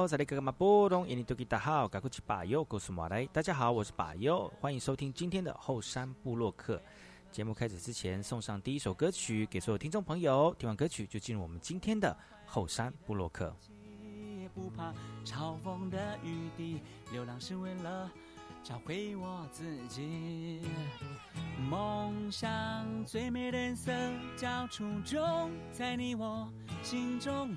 来好，在那个嘛波动，印尼多吉大好，赶快去把右告诉马来。大家好，我是把右，欢迎收听今天的后山部落客。节目开始之前，送上第一首歌曲给所有听众朋友。听完歌曲，就进入我们今天的后山部落客。不怕嘲讽的雨滴，流浪是为了找回我自己。梦想最美的颜色叫初衷，在你我心中。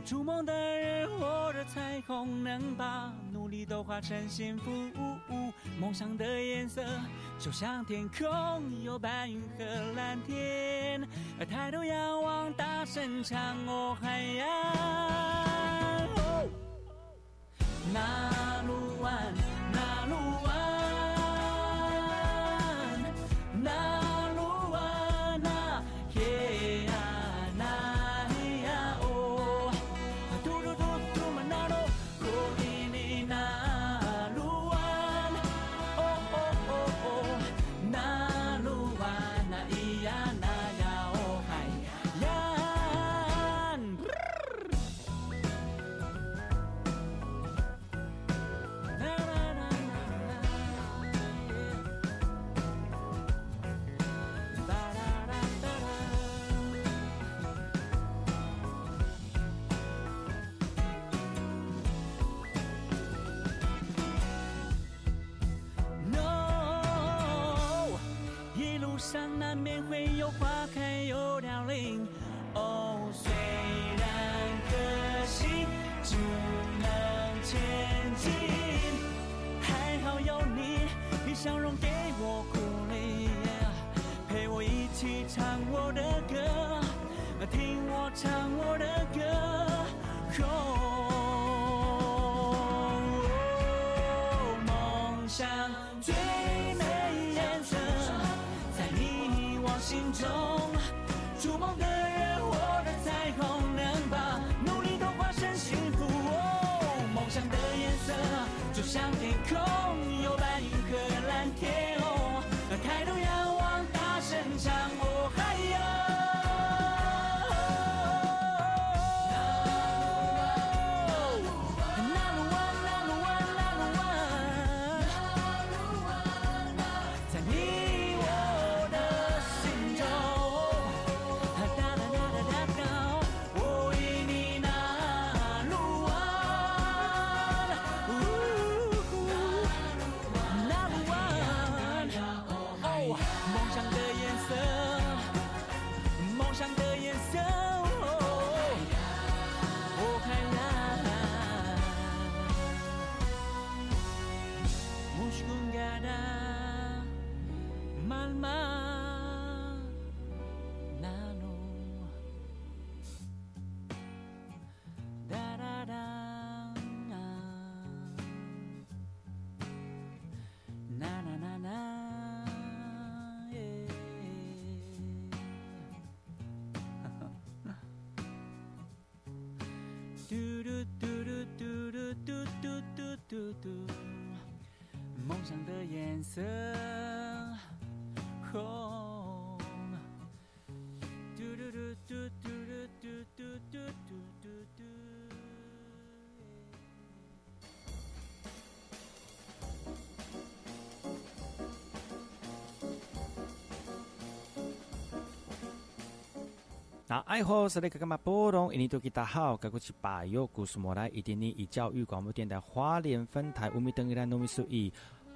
筑梦的人或者彩虹，能把努力都化成幸福。梦想的颜色就像天空，有白云和蓝天。抬头仰望，大声唱，哦海洋。那路弯，那路弯。那爱好是那个干嘛波动？印尼多吉大好，该过去把右故事莫来，一点点以教育广播电台花莲分台五米登一兰农民数一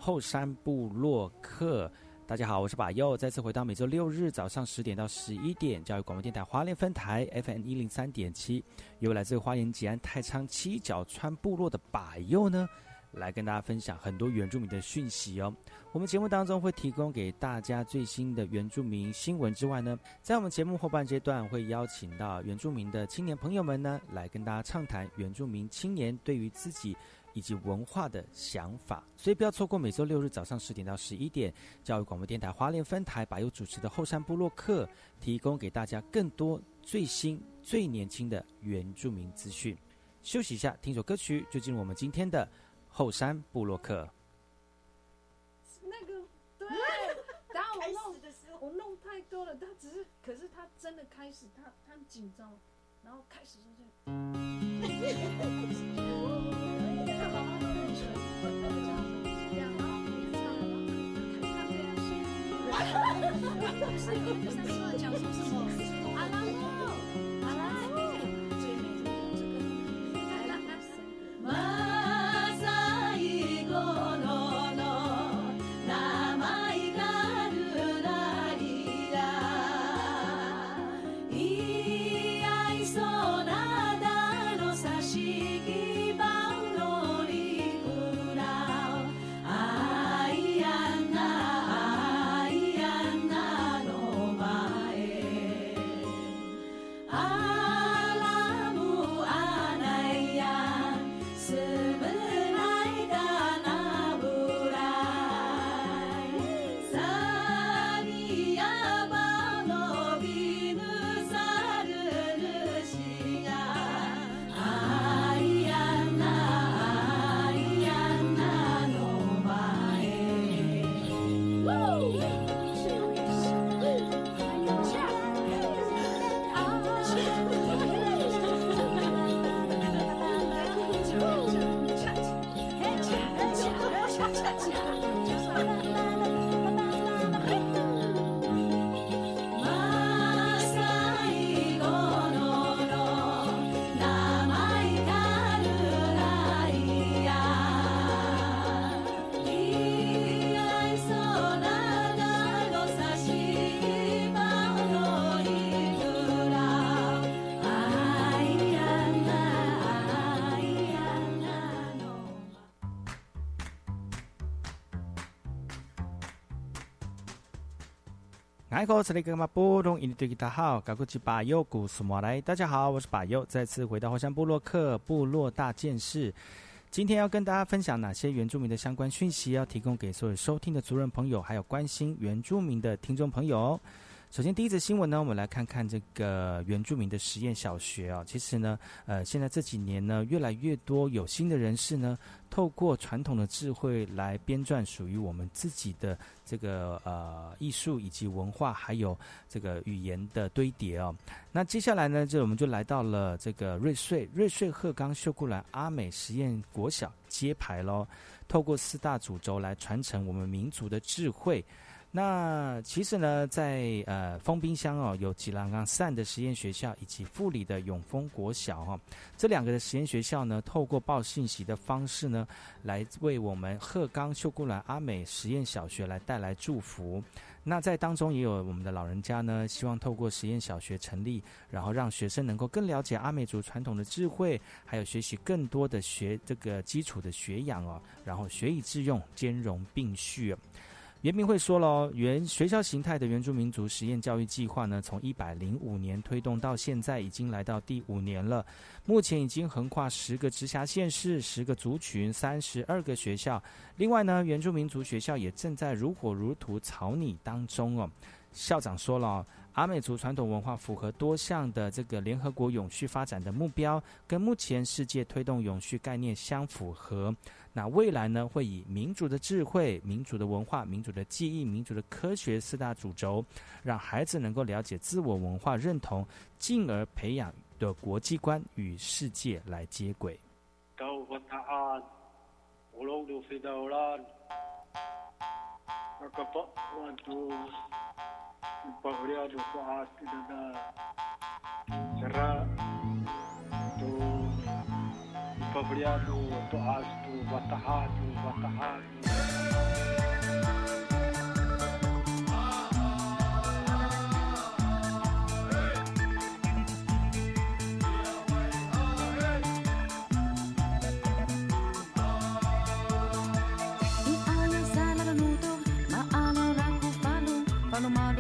后山部落客。大家好，我是把右，再次回到每周六日早上十点到十一点，教育广播电台花莲分台 FM 一零三点七，由来自花莲吉安太仓七角川部落的把右呢。来跟大家分享很多原住民的讯息哦。我们节目当中会提供给大家最新的原住民新闻之外呢，在我们节目后半阶段会邀请到原住民的青年朋友们呢，来跟大家畅谈原住民青年对于自己以及文化的想法。所以不要错过每周六日早上十点到十一点，教育广播电台花莲分台把由主持的后山部落客，提供给大家更多最新、最年轻的原住民资讯。休息一下，听首歌曲，就进入我们今天的后山部落客。那个对，然后我弄我弄太多了，他只是，可是他真的开始，他他很紧张，然后开始就这不是有第三段讲说什么？大家好，我是巴尤，再次回到火山部落克部落大件事。今天要跟大家分享哪些原住民的相关讯息，要提供给所有收听的族人朋友，还有关心原住民的听众朋友。首先，第一则新闻呢，我们来看看这个原住民的实验小学啊。其实呢，呃，现在这几年呢，越来越多有心的人士呢，透过传统的智慧来编撰属于我们自己的这个呃艺术以及文化，还有这个语言的堆叠哦。那接下来呢，就我们就来到了这个瑞穗瑞穗鹤冈秀姑兰阿美实验国小揭牌喽。透过四大主轴来传承我们民族的智慧。那其实呢，在呃丰滨乡哦，有吉兰冈善的实验学校，以及富里的永丰国小哈，这两个的实验学校呢，透过报信息的方式呢，来为我们鹤冈秀姑兰阿美实验小学来带来祝福。那在当中也有我们的老人家呢，希望透过实验小学成立，然后让学生能够更了解阿美族传统的智慧，还有学习更多的学这个基础的学养哦，然后学以致用，兼容并蓄。袁明会说了，原学校形态的原住民族实验教育计划呢，从一百零五年推动到现在，已经来到第五年了。目前已经横跨十个直辖县市、十个族群、三十二个学校。另外呢，原住民族学校也正在如火如荼草拟当中哦。校长说了，阿美族传统文化符合多项的这个联合国永续发展的目标，跟目前世界推动永续概念相符合。那未来呢，会以民族的智慧、民族的文化、民族的记忆、民族的科学四大主轴，让孩子能够了解自我文化认同，进而培养的国际观与世界来接轨。pobreados arte da serra do pobreado do asto batahado batahado Palomar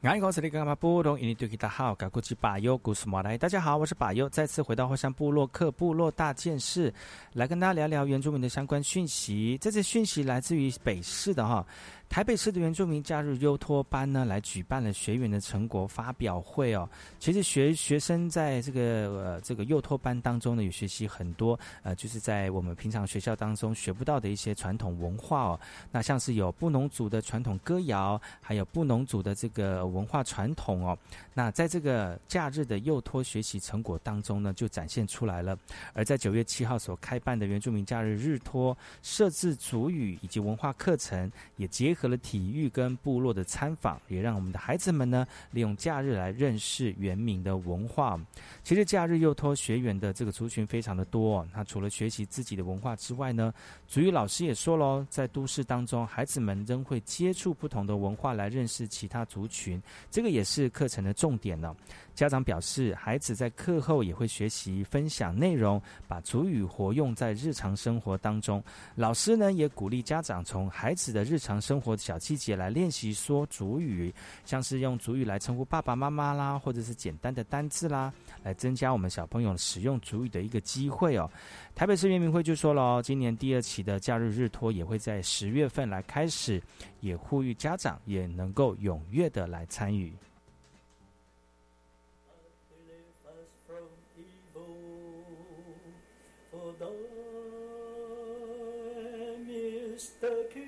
大家好，我是巴优，再次回到火山部落克部落大件事，来跟大家聊聊原住民的相关讯息。这次讯息来自于北市的哈。台北市的原住民假日优托班呢，来举办了学员的成果发表会哦。其实学学生在这个呃这个幼托班当中呢，有学习很多呃，就是在我们平常学校当中学不到的一些传统文化哦。那像是有布农族的传统歌谣，还有布农族的这个文化传统哦。那在这个假日的幼托学习成果当中呢，就展现出来了。而在九月七号所开办的原住民假日日托，设置主语以及文化课程，也结。和了体育跟部落的参访，也让我们的孩子们呢利用假日来认识原民的文化。其实假日幼托学员的这个族群非常的多。那除了学习自己的文化之外呢，主语老师也说喽，在都市当中，孩子们仍会接触不同的文化来认识其他族群，这个也是课程的重点呢。家长表示，孩子在课后也会学习分享内容，把主语活用在日常生活当中。老师呢也鼓励家长从孩子的日常生活小细节来练习说主语，像是用主语来称呼爸爸妈妈啦，或者是简单的单字啦，来增加我们小朋友使用主语的一个机会哦。台北市原民会就说了，今年第二期的假日日托也会在十月份来开始，也呼吁家长也能够踊跃的来参与。Mr. King.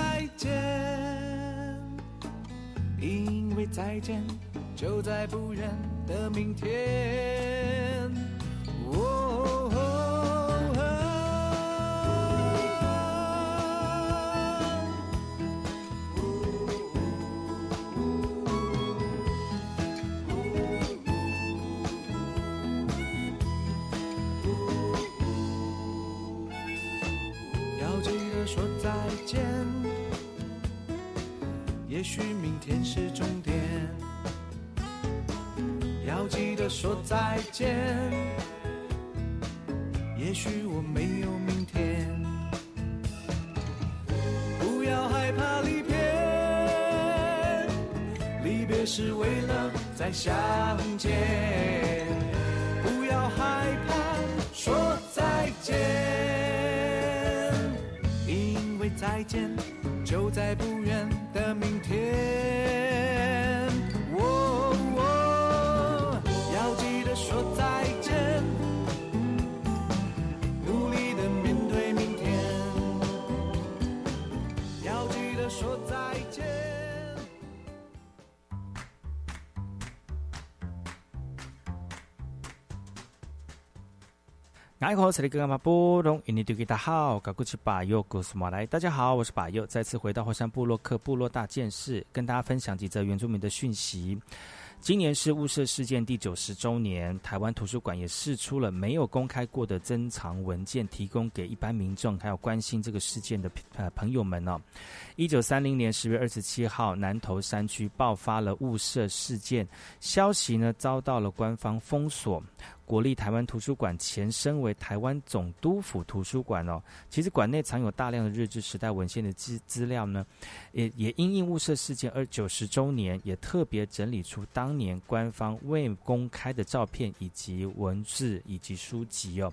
再见，就在不远的明天。要记得说再见。也许我没有明天，不要害怕离别，离别是为了再相见。不要害怕说再见，因为再见就在不远。的明天，爱好这里格玛波隆，印尼丢给大好，搞古奇巴尤古斯马来。大家好，我是巴尤，再次回到火山部落克部落大件事，跟大家分享几则原住民的讯息。今年是雾社事件第九十周年，台湾图书馆也释出了没有公开过的珍藏文件，提供给一般民众还有关心这个事件的呃朋友们哦。一九三零年十月二十七号，南投山区爆发了雾社事件，消息呢遭到了官方封锁。国立台湾图书馆前身为台湾总督府图书馆哦，其实馆内藏有大量的日治时代文献的资资料呢，也也因应雾社事件而九十周年，也特别整理出。当年官方未公开的照片以及文字以及书籍哦，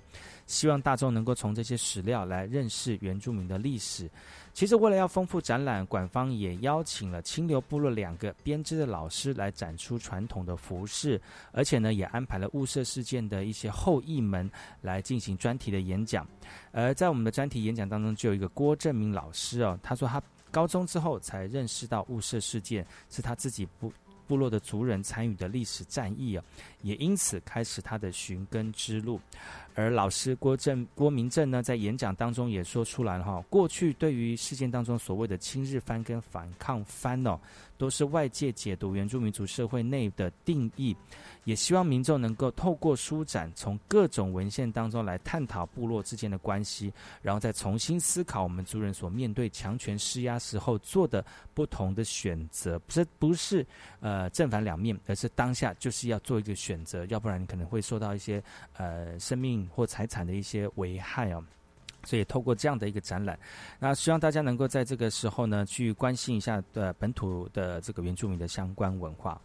希望大众能够从这些史料来认识原住民的历史。其实，为了要丰富展览，馆方也邀请了清流部落两个编织的老师来展出传统的服饰，而且呢，也安排了雾社事件的一些后裔们来进行专题的演讲。而在我们的专题演讲当中，就有一个郭正明老师哦，他说他高中之后才认识到雾社事件是他自己部部落的族人参与的历史战役啊，也因此开始他的寻根之路。而老师郭正郭明正呢，在演讲当中也说出来了哈，过去对于事件当中所谓的亲日番跟反抗番哦，都是外界解读原住民族社会内的定义。也希望民众能够透过书展，从各种文献当中来探讨部落之间的关系，然后再重新思考我们族人所面对强权施压时候做的不同的选择。这不是呃正反两面，而是当下就是要做一个选择，要不然你可能会受到一些呃生命或财产的一些危害啊。所以透过这样的一个展览，那希望大家能够在这个时候呢，去关心一下的本土的这个原住民的相关文化。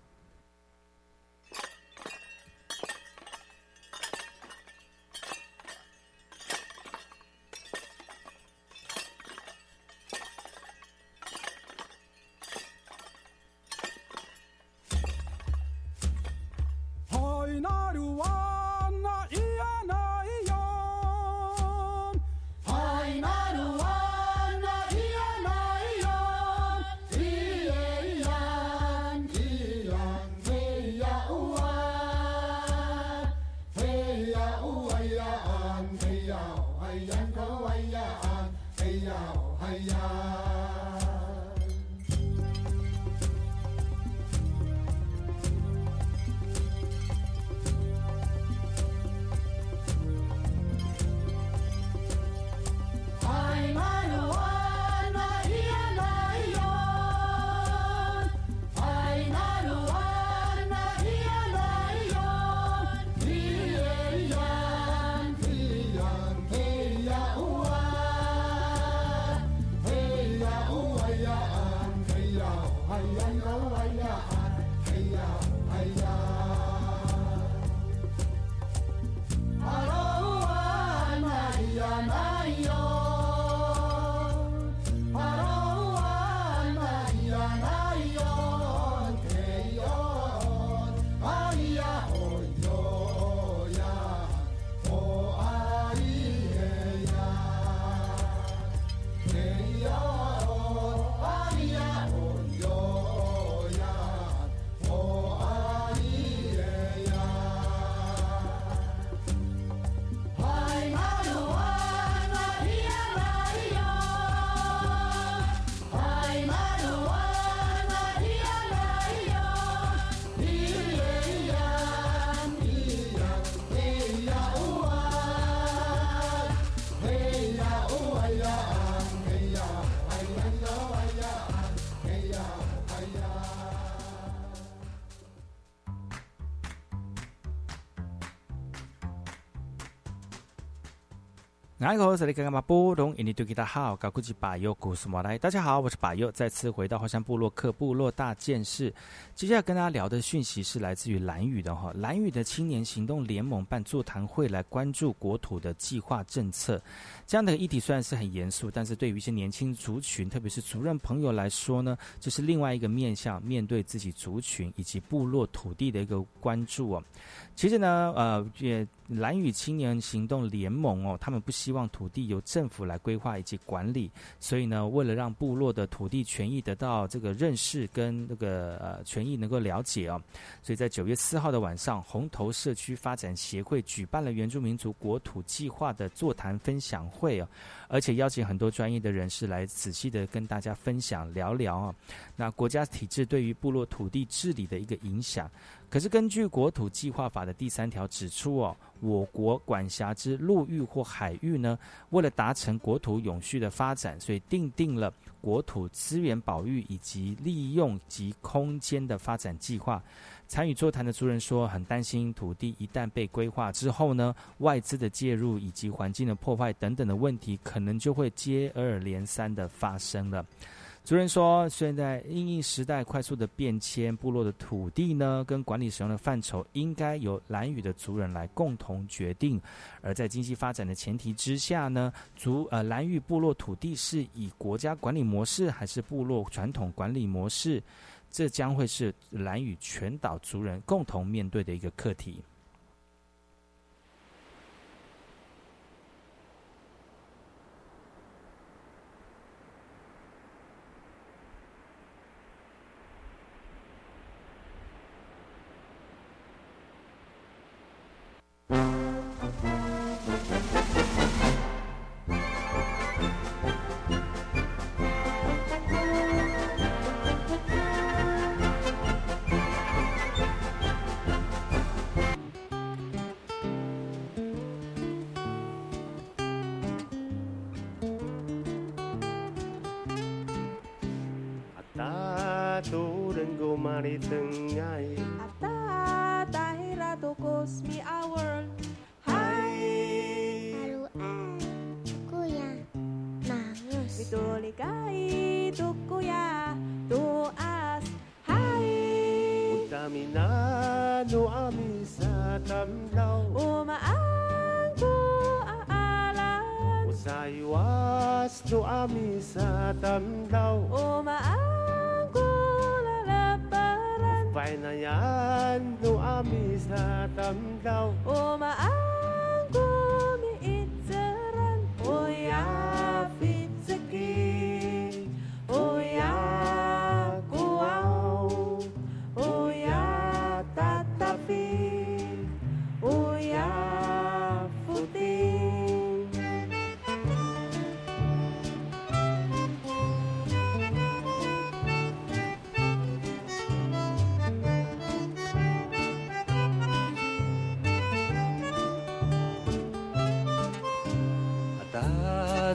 大家好，我是把右，再次回到华山部落克部落大件事。接下来跟大家聊的讯息是来自于蓝屿的哈，蓝屿的青年行动联盟办座谈会来关注国土的计划政策。这样的议题虽然是很严肃，但是对于一些年轻族群，特别是族人朋友来说呢，这是另外一个面向，面对自己族群以及部落土地的一个关注哦。其实呢，呃，也蓝雨青年行动联盟哦，他们不希望土地由政府来规划以及管理，所以呢，为了让部落的土地权益得到这个认识跟那个呃权益能够了解哦，所以在九月四号的晚上，红头社区发展协会举办了原住民族国土计划的座谈分享会哦，而且邀请很多专业的人士来仔细的跟大家分享聊聊啊，那国家体制对于部落土地治理的一个影响。可是，根据国土计划法的第三条指出哦，我国管辖之陆域或海域呢，为了达成国土永续的发展，所以定定了国土资源保育以及利用及空间的发展计划。参与座谈的族人说，很担心土地一旦被规划之后呢，外资的介入以及环境的破坏等等的问题，可能就会接二连三的发生了。族人说，现在因应时代快速的变迁，部落的土地呢跟管理使用的范畴，应该由蓝屿的族人来共同决定。而在经济发展的前提之下呢，族呃蓝屿部落土地是以国家管理模式还是部落传统管理模式，这将会是蓝屿全岛族人共同面对的一个课题。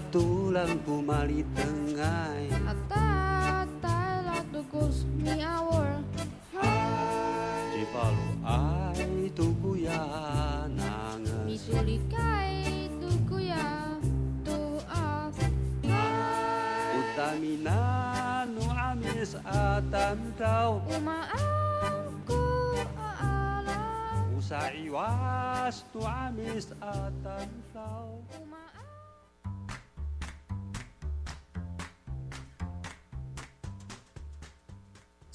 Tulang kumali tala tugos mi awor Jipalu ay tukuya nangas Misulikay tukuya tuas Utamina no amis atam daw Umaan ko aalam Usaiwas no amis atam daw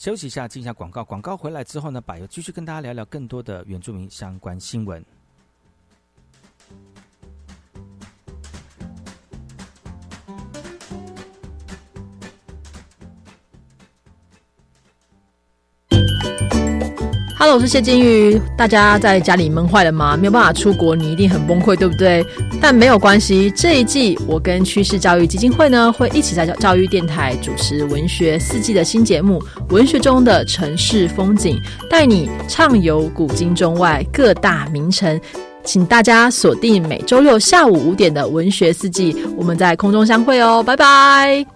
休息一下，进一下广告。广告回来之后呢，柏油继续跟大家聊聊更多的原住民相关新闻。哈喽，我是谢金玉。大家在家里闷坏了吗？没有办法出国，你一定很崩溃，对不对？但没有关系，这一季我跟趋势教育基金会呢，会一起在教教育电台主持文学四季的新节目《文学中的城市风景》，带你畅游古今中外各大名城。请大家锁定每周六下午五点的文学四季，我们在空中相会哦，拜拜。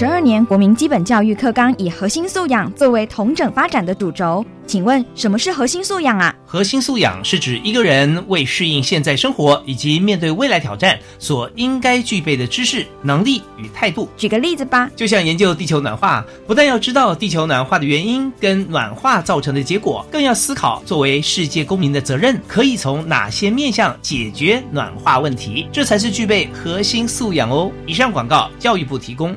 十二年国民基本教育课纲以核心素养作为同整发展的主轴，请问什么是核心素养啊？核心素养是指一个人为适应现在生活以及面对未来挑战所应该具备的知识、能力与态度。举个例子吧。就像研究地球暖化，不但要知道地球暖化的原因跟暖化造成的结果，更要思考作为世界公民的责任可以从哪些面向解决暖化问题，这才是具备核心素养哦。以上广告，教育部提供。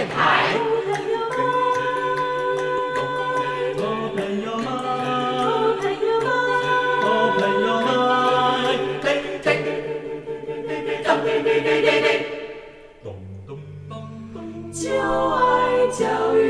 电台。就爱教育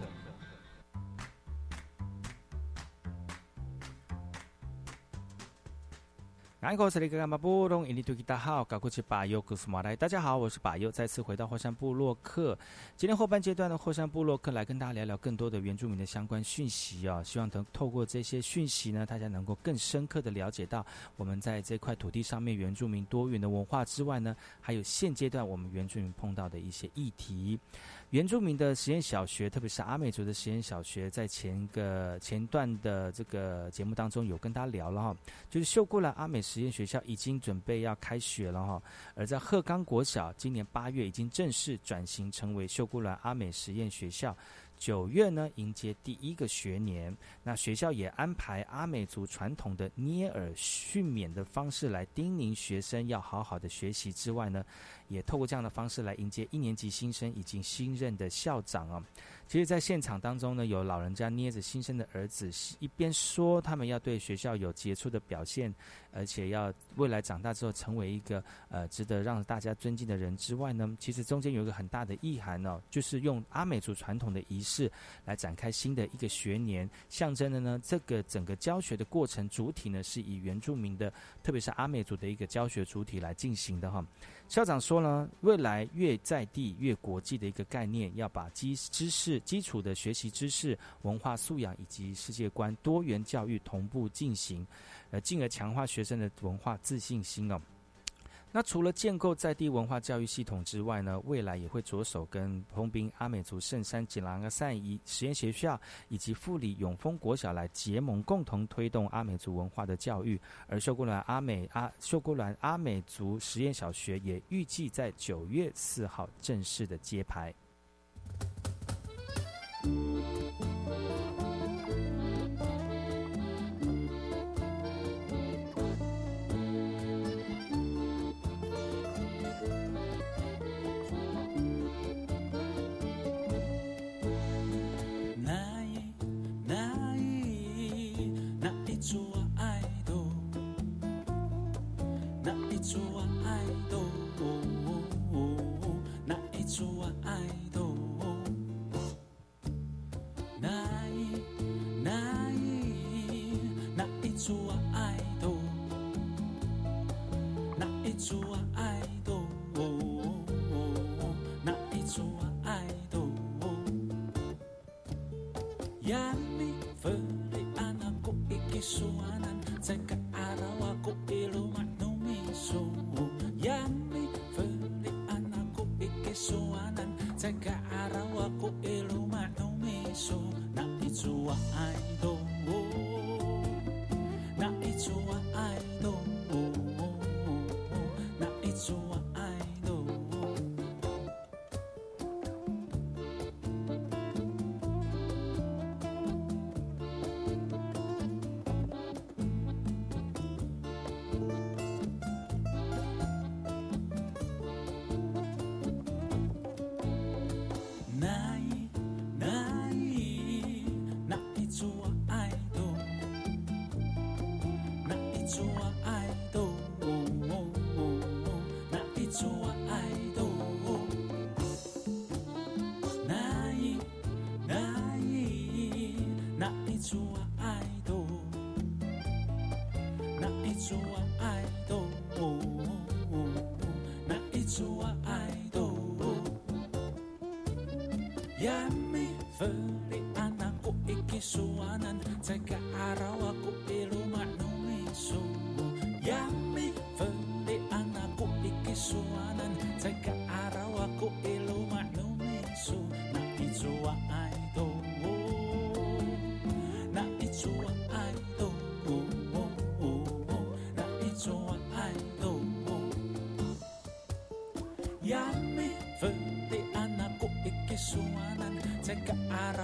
大号，搞过去把右古斯马来。大家好，我是把右，再次回到后山部落克。今天后半阶段的后山部落克来跟大家聊聊更多的原住民的相关讯息啊！希望能透过这些讯息呢，大家能够更深刻的了解到我们在这块土地上面原住民多元的文化之外呢，还有现阶段我们原住民碰到的一些议题。原住民的实验小学，特别是阿美族的实验小学，在前个前段的这个节目当中有跟大家聊了哈，就是秀姑兰阿美实验学校已经准备要开学了哈，而在鹤冈国小，今年八月已经正式转型成为秀姑兰阿美实验学校。九月呢，迎接第一个学年，那学校也安排阿美族传统的捏耳训勉的方式来叮咛学生要好好的学习之外呢，也透过这样的方式来迎接一年级新生以及新任的校长啊。其实，在现场当中呢，有老人家捏着新生的儿子，一边说他们要对学校有杰出的表现，而且要未来长大之后成为一个呃值得让大家尊敬的人之外呢，其实中间有一个很大的意涵哦，就是用阿美族传统的仪式来展开新的一个学年，象征的呢，这个整个教学的过程主体呢是以原住民的，特别是阿美族的一个教学主体来进行的哈。校长说呢，未来越在地越国际的一个概念，要把基知识。基础的学习知识、文化素养以及世界观多元教育同步进行，呃，进而强化学生的文化自信心哦。那除了建构在地文化教育系统之外呢，未来也会着手跟丰滨阿美族圣山吉兰阿善仪实验学校以及富里永丰国小来结盟，共同推动阿美族文化的教育。而秀姑兰阿美阿秀姑兰阿美族实验小学也预计在九月四号正式的揭牌。Yeah. 哪一株我爱多？哪一哪一哪一株我爱多？哪一株我爱多？哪一株我爱多？夜幕降临，我已结束。ke arah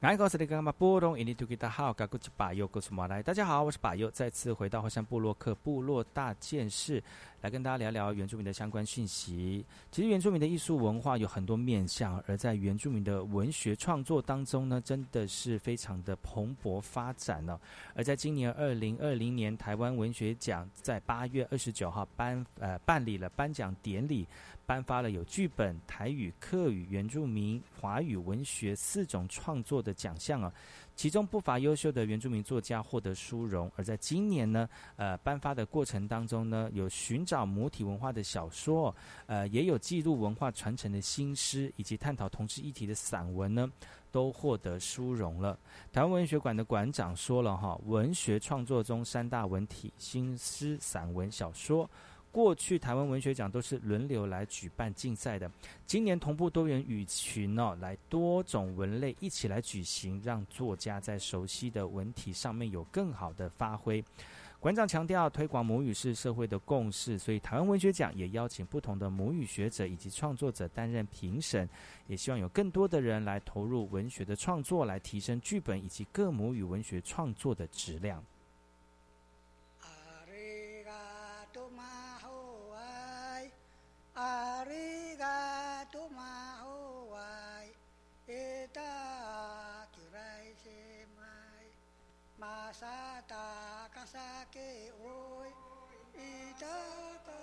爱告诉你干嘛波动印尼土吉达好，嘎古吉巴尤古苏马来。大家好，我是巴尤，再次回到火山部落克部落大件事，来跟大家聊聊原住民的相关讯息。其实原住民的艺术文化有很多面向，而在原住民的文学创作当中呢，真的是非常的蓬勃发展呢、而在今年二零二零年台湾文学奖在八月二十九号颁呃办理了颁奖典礼，颁发了有剧本、台语、客语、原住民、华语文学四种创作的奖项啊。其中不乏优秀的原住民作家获得殊荣，而在今年呢，呃，颁发的过程当中呢，有寻找母体文化的小说，呃，也有记录文化传承的新诗，以及探讨同志议题的散文呢，都获得殊荣了。台湾文学馆的馆长说了哈，文学创作中三大文体：新诗、散文、小说。过去台湾文学奖都是轮流来举办竞赛的，今年同步多元语群哦，来多种文类一起来举行，让作家在熟悉的文体上面有更好的发挥。馆长强调，推广母语是社会的共识，所以台湾文学奖也邀请不同的母语学者以及创作者担任评审，也希望有更多的人来投入文学的创作，来提升剧本以及各母语文学创作的质量。 อาริกาตุมาหัวไวเอตากิไรเชมายมาซาตากาซาเกโอยอิตาตา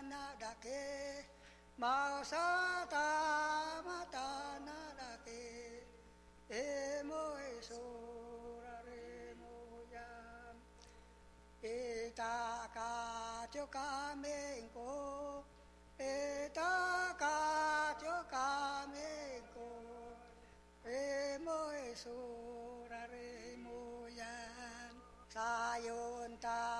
matana dake mausata matana dake emo esorare moyan Itaka tioka menko Itaka tioka menko Remo esura remo ya Sayon ta ta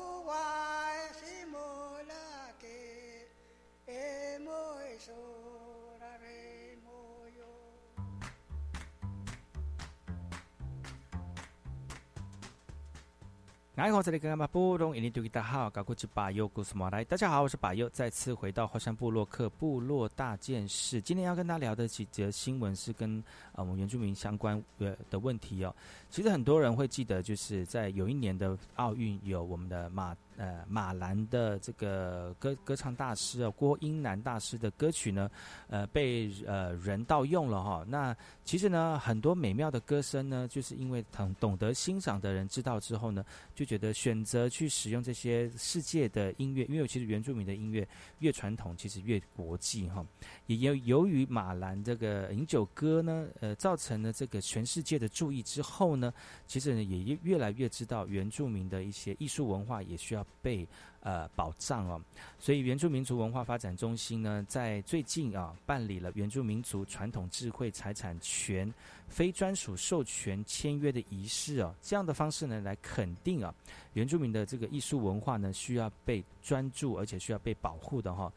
大好，搞过去巴尤古斯马来。大家好，我是巴尤，再次回到火山部落克部落大件事。今天要跟大家聊的几则新闻是跟呃我们原住民相关呃的问题哦。其实很多人会记得，就是在有一年的奥运有我们的马呃马兰的这个歌歌唱大师啊郭英男大师的歌曲呢，呃被呃人盗用了哈。那其实呢，很多美妙的歌声呢，就是因为懂懂得欣赏的人知道之后呢，就觉得选择去使用这些世界的音乐，因为其实原住民的音乐越传统，其实越国际哈。也由由于马兰这个饮酒歌呢，呃，造成了这个全世界的注意之后呢，其实呢也越越来越知道原住民的一些艺术文化也需要被呃保障哦。所以原住民族文化发展中心呢，在最近啊办理了原住民族传统智慧财产权非专属授权签约的仪式哦，这样的方式呢来肯定啊原住民的这个艺术文化呢需要被专注而且需要被保护的哈。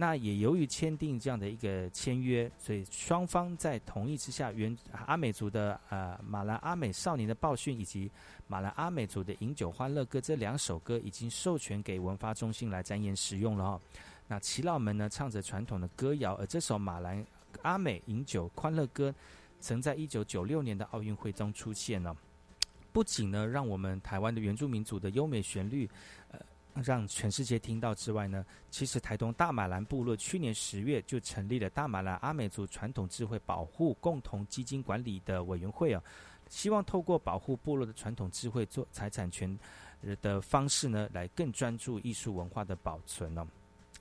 那也由于签订这样的一个签约，所以双方在同意之下，原阿美族的呃马兰阿美少年的报讯以及马兰阿美族的饮酒欢乐歌这两首歌已经授权给文发中心来展演使用了哈。那耆老们呢唱着传统的歌谣，而这首马兰阿美饮酒欢乐歌，曾在一九九六年的奥运会中出现了。不仅呢让我们台湾的原住民族的优美旋律，呃。让全世界听到之外呢，其实台东大马兰部落去年十月就成立了大马兰阿美族传统智慧保护共同基金管理的委员会啊，希望透过保护部落的传统智慧做财产权的方式呢，来更专注艺术文化的保存哦。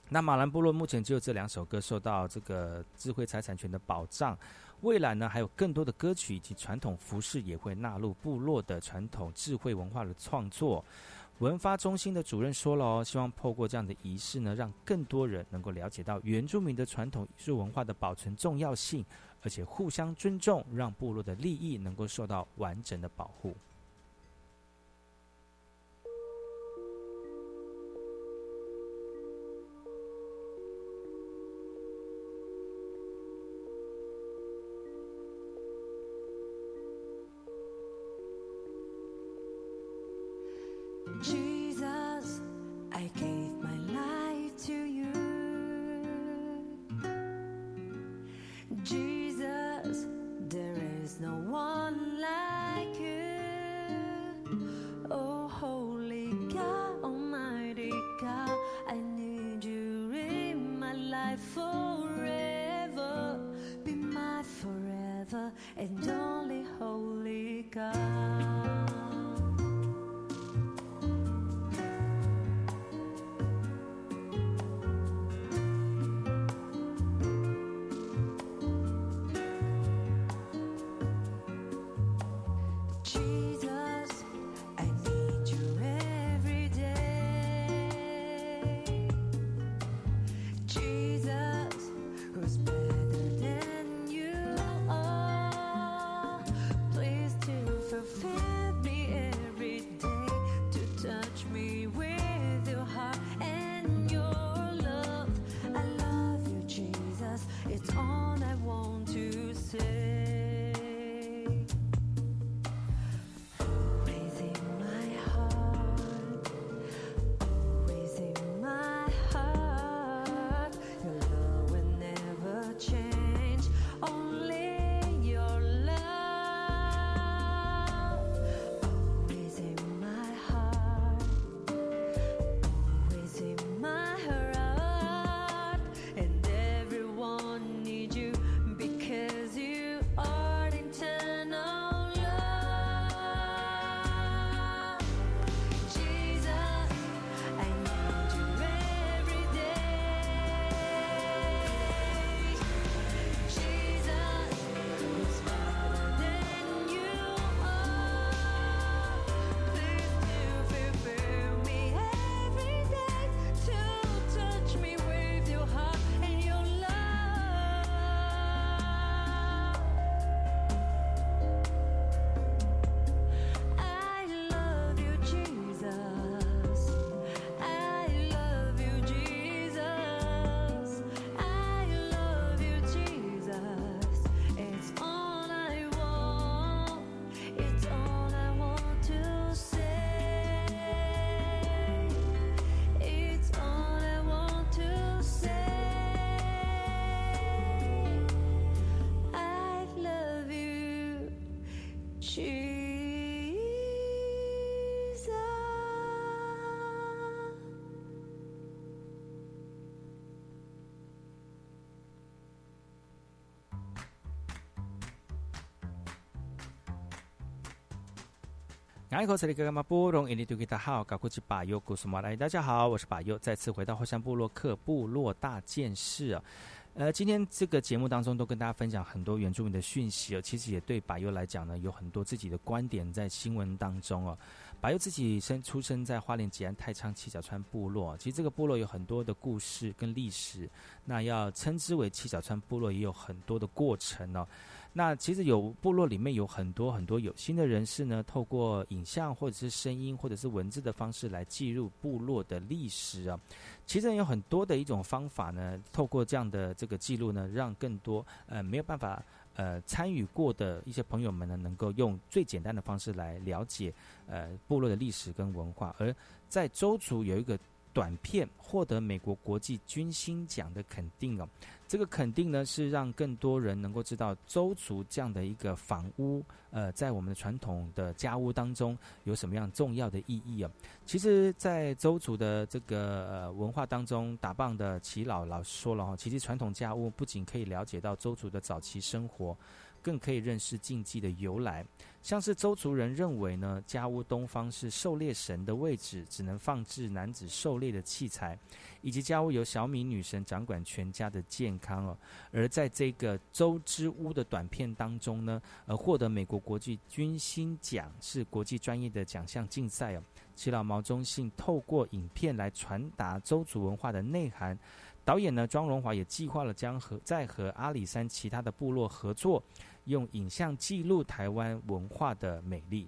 那马兰部落目前只有这两首歌受到这个智慧财产权的保障，未来呢还有更多的歌曲以及传统服饰也会纳入部落的传统智慧文化的创作。文发中心的主任说了哦，希望透过这样的仪式呢，让更多人能够了解到原住民的传统艺术文化的保存重要性，而且互相尊重，让部落的利益能够受到完整的保护。爱口这里格格马波隆，印尼多吉达好，搞过去巴尤古苏马来，大家好，我是巴尤，再次回到后山部落克部落大件事啊。呃，今天这个节目当中都跟大家分享很多原住民的讯息哦，其实也对巴尤来讲呢，有很多自己的观点在新闻当中哦。巴尤自己生出生在花莲吉安太仓七角川部落，其实这个部落有很多的故事跟历史，那要称之为七角川部落，也有很多的过程哦。那其实有部落里面有很多很多有心的人士呢，透过影像或者是声音或者是文字的方式来记录部落的历史啊。其实有很多的一种方法呢，透过这样的这个记录呢，让更多呃没有办法呃参与过的一些朋友们呢，能够用最简单的方式来了解呃部落的历史跟文化。而在周族有一个短片获得美国国际军星奖的肯定哦。这个肯定呢，是让更多人能够知道周族这样的一个房屋，呃，在我们的传统的家屋当中有什么样重要的意义啊？其实，在周族的这个呃文化当中，打棒的齐老老师说了哈，其实传统家屋不仅可以了解到周族的早期生活。更可以认识禁忌的由来，像是周族人认为呢，家屋东方是狩猎神的位置，只能放置男子狩猎的器材，以及家屋由小米女神掌管全家的健康哦。而在这个周之屋的短片当中呢，呃，获得美国国际军星奖是国际专业的奖项竞赛哦。七老毛中信透过影片来传达周族文化的内涵。导演呢，庄荣华也计划了将和在和阿里山其他的部落合作。用影像记录台湾文化的美丽。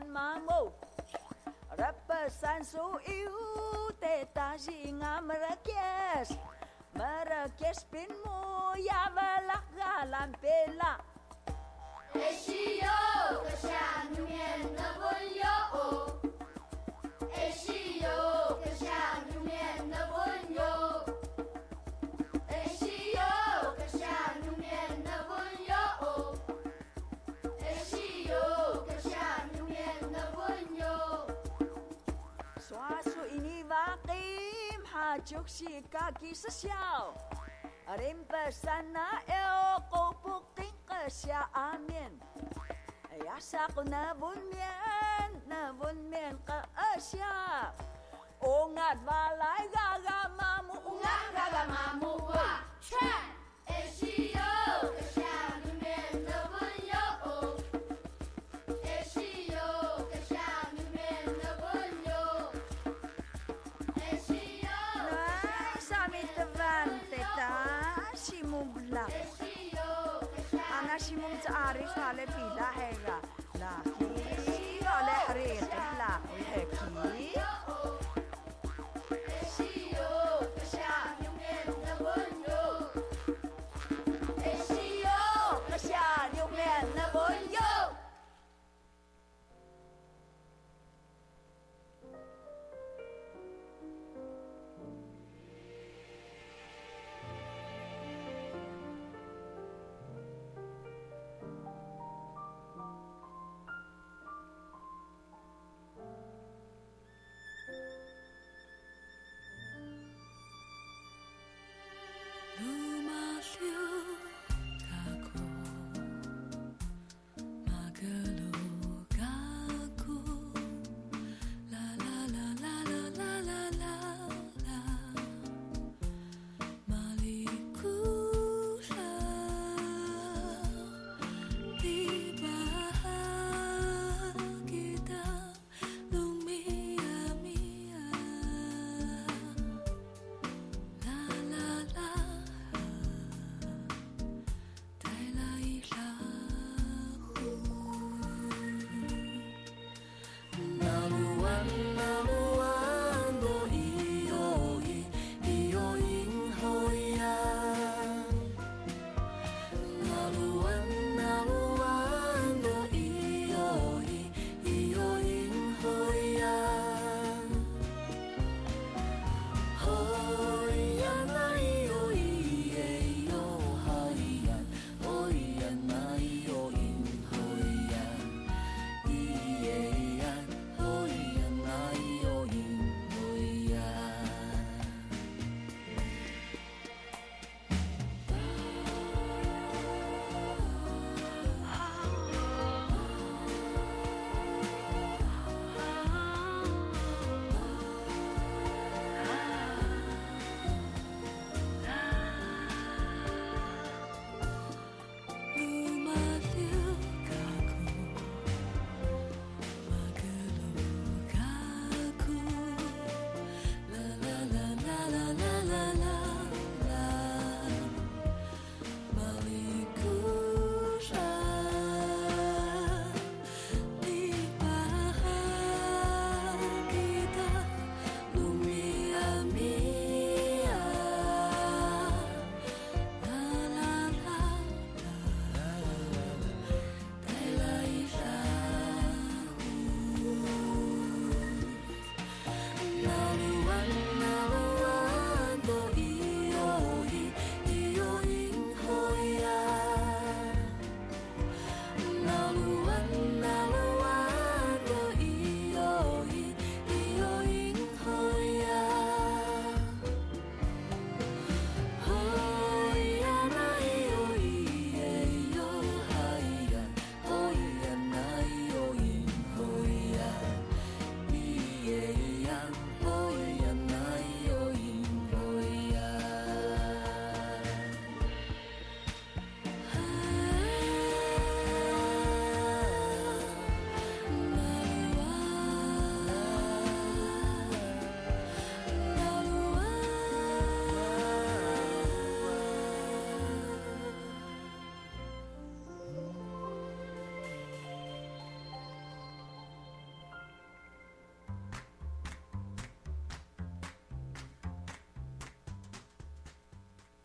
san ma mô rap san su yêu te ta ji nga marakesh marakesh pin mo ya va la ga la 혁시가 기스샤오 림바산나 에오 꼬북띵까샤 아멘 야사구나 분면 나 분면 까샤 옹앗 발라이가가 마무 옹앗 가가 마무와 최 आरिश वाले पीला हैगा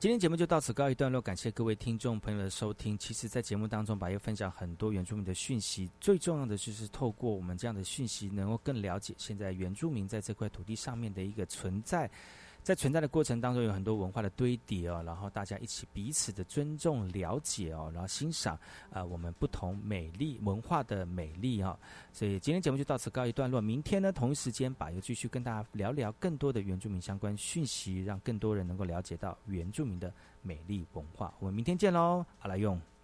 今天节目就到此告一段落，感谢各位听众朋友的收听。其实，在节目当中，把又分享很多原住民的讯息，最重要的就是透过我们这样的讯息，能够更了解现在原住民在这块土地上面的一个存在。在存在的过程当中，有很多文化的堆叠哦，然后大家一起彼此的尊重、了解哦，然后欣赏啊我们不同美丽文化的美丽哈。所以今天节目就到此告一段落，明天呢同一时间，把又继续跟大家聊聊更多的原住民相关讯息，让更多人能够了解到原住民的美丽文化。我们明天见喽，好来用。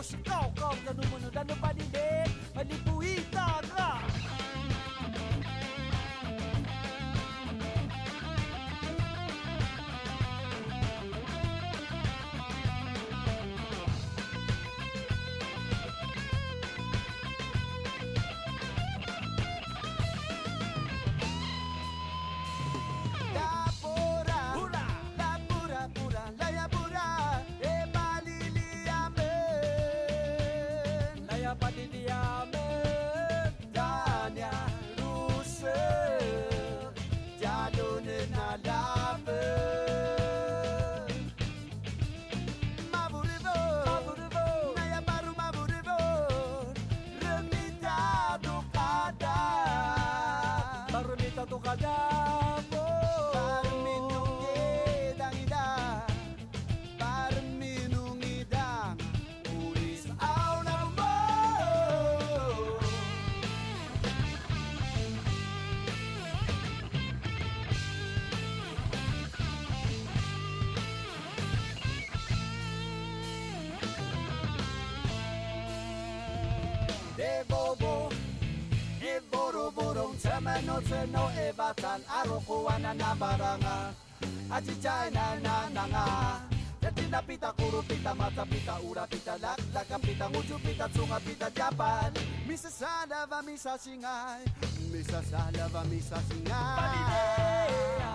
Oxi, qual, qual, todo mundo dando pra achichai na na na nga. Jatina pita, kuro pita, mata pita, ura pita, pita, pita, tsunga pita, Japan. Misa salava, misa singay, misa salava, misa singay.